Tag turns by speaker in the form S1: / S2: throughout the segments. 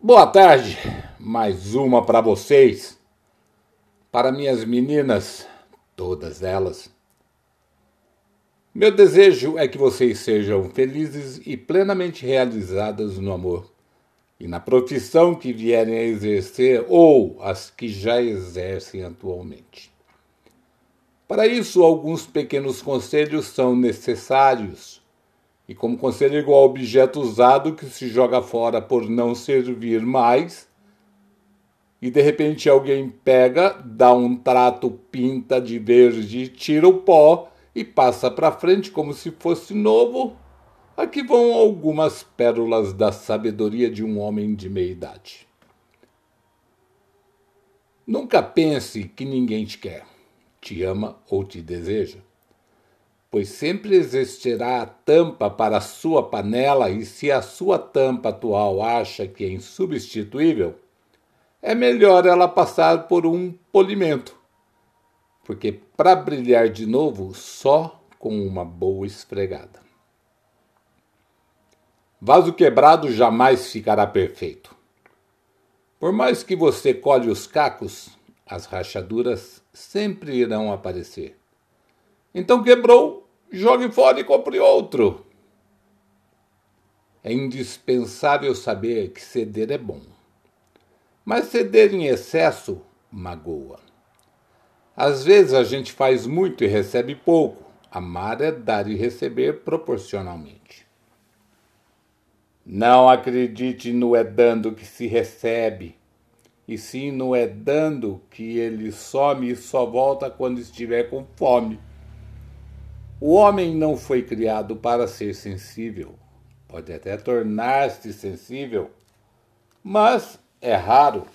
S1: Boa tarde, mais uma para vocês, para minhas meninas, todas elas. Meu desejo é que vocês sejam felizes e plenamente realizadas no amor e na profissão que vierem a exercer ou as que já exercem atualmente. Para isso, alguns pequenos conselhos são necessários. E como conselho é igual objeto usado que se joga fora por não servir mais, e de repente alguém pega, dá um trato, pinta de verde, tira o pó e passa para frente como se fosse novo, aqui vão algumas pérolas da sabedoria de um homem de meia idade. Nunca pense que ninguém te quer, te ama ou te deseja, pois sempre existirá a tampa para a sua panela e se a sua tampa atual acha que é insubstituível, é melhor ela passar por um polimento porque para brilhar de novo só com uma boa esfregada. Vaso quebrado jamais ficará perfeito. Por mais que você colhe os cacos, as rachaduras sempre irão aparecer. Então quebrou, jogue fora e compre outro. É indispensável saber que ceder é bom. Mas ceder em excesso magoa. Às vezes a gente faz muito e recebe pouco. Amar é dar e receber proporcionalmente. Não acredite no é dando que se recebe, e sim no é dando que ele some e só volta quando estiver com fome. O homem não foi criado para ser sensível. Pode até tornar-se sensível, mas é raro.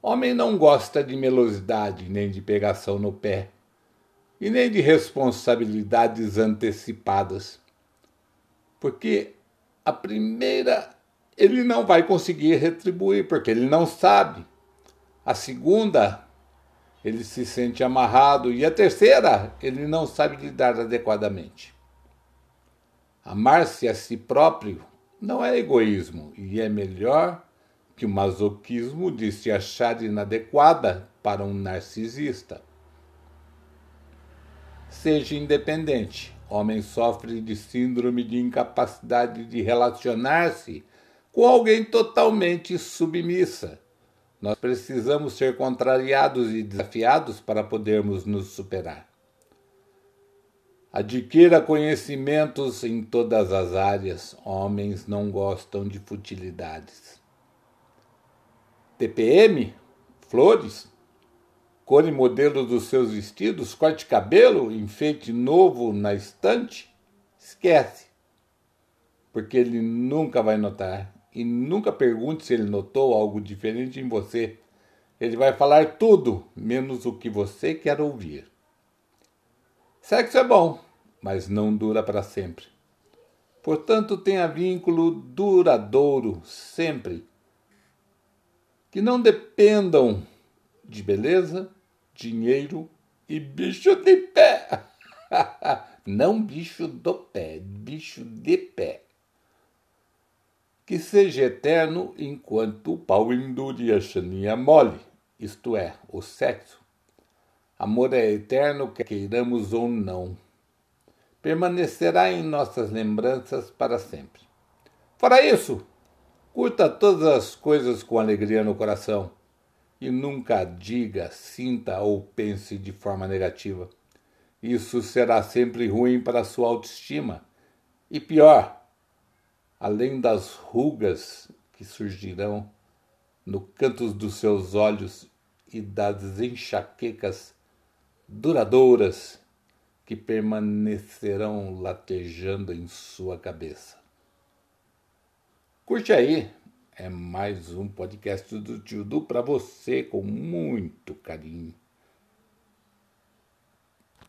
S1: Homem não gosta de melosidade, nem de pegação no pé, e nem de responsabilidades antecipadas. Porque a primeira ele não vai conseguir retribuir, porque ele não sabe. A segunda, ele se sente amarrado. E a terceira, ele não sabe lidar adequadamente. Amar-se a si próprio não é egoísmo e é melhor que o masoquismo de se achar inadequada para um narcisista. Seja independente. Homem sofre de síndrome de incapacidade de relacionar-se com alguém totalmente submissa. Nós precisamos ser contrariados e desafiados para podermos nos superar. Adquira conhecimentos em todas as áreas. Homens não gostam de futilidades. TPM, flores, cor e modelo dos seus vestidos, corte cabelo, enfeite novo na estante, esquece. Porque ele nunca vai notar. E nunca pergunte se ele notou algo diferente em você. Ele vai falar tudo, menos o que você quer ouvir. Sexo é bom, mas não dura para sempre. Portanto, tenha vínculo duradouro sempre que não dependam de beleza, dinheiro e bicho de pé. não bicho do pé, bicho de pé. Que seja eterno enquanto o pau endure a chaninha mole, isto é, o sexo. Amor é eterno, queiramos ou não. Permanecerá em nossas lembranças para sempre. Fora isso, Curta todas as coisas com alegria no coração e nunca diga, sinta ou pense de forma negativa. Isso será sempre ruim para a sua autoestima. E pior, além das rugas que surgirão no canto dos seus olhos e das enxaquecas duradouras que permanecerão latejando em sua cabeça. Curte aí, é mais um podcast do Tio Du para você com muito carinho.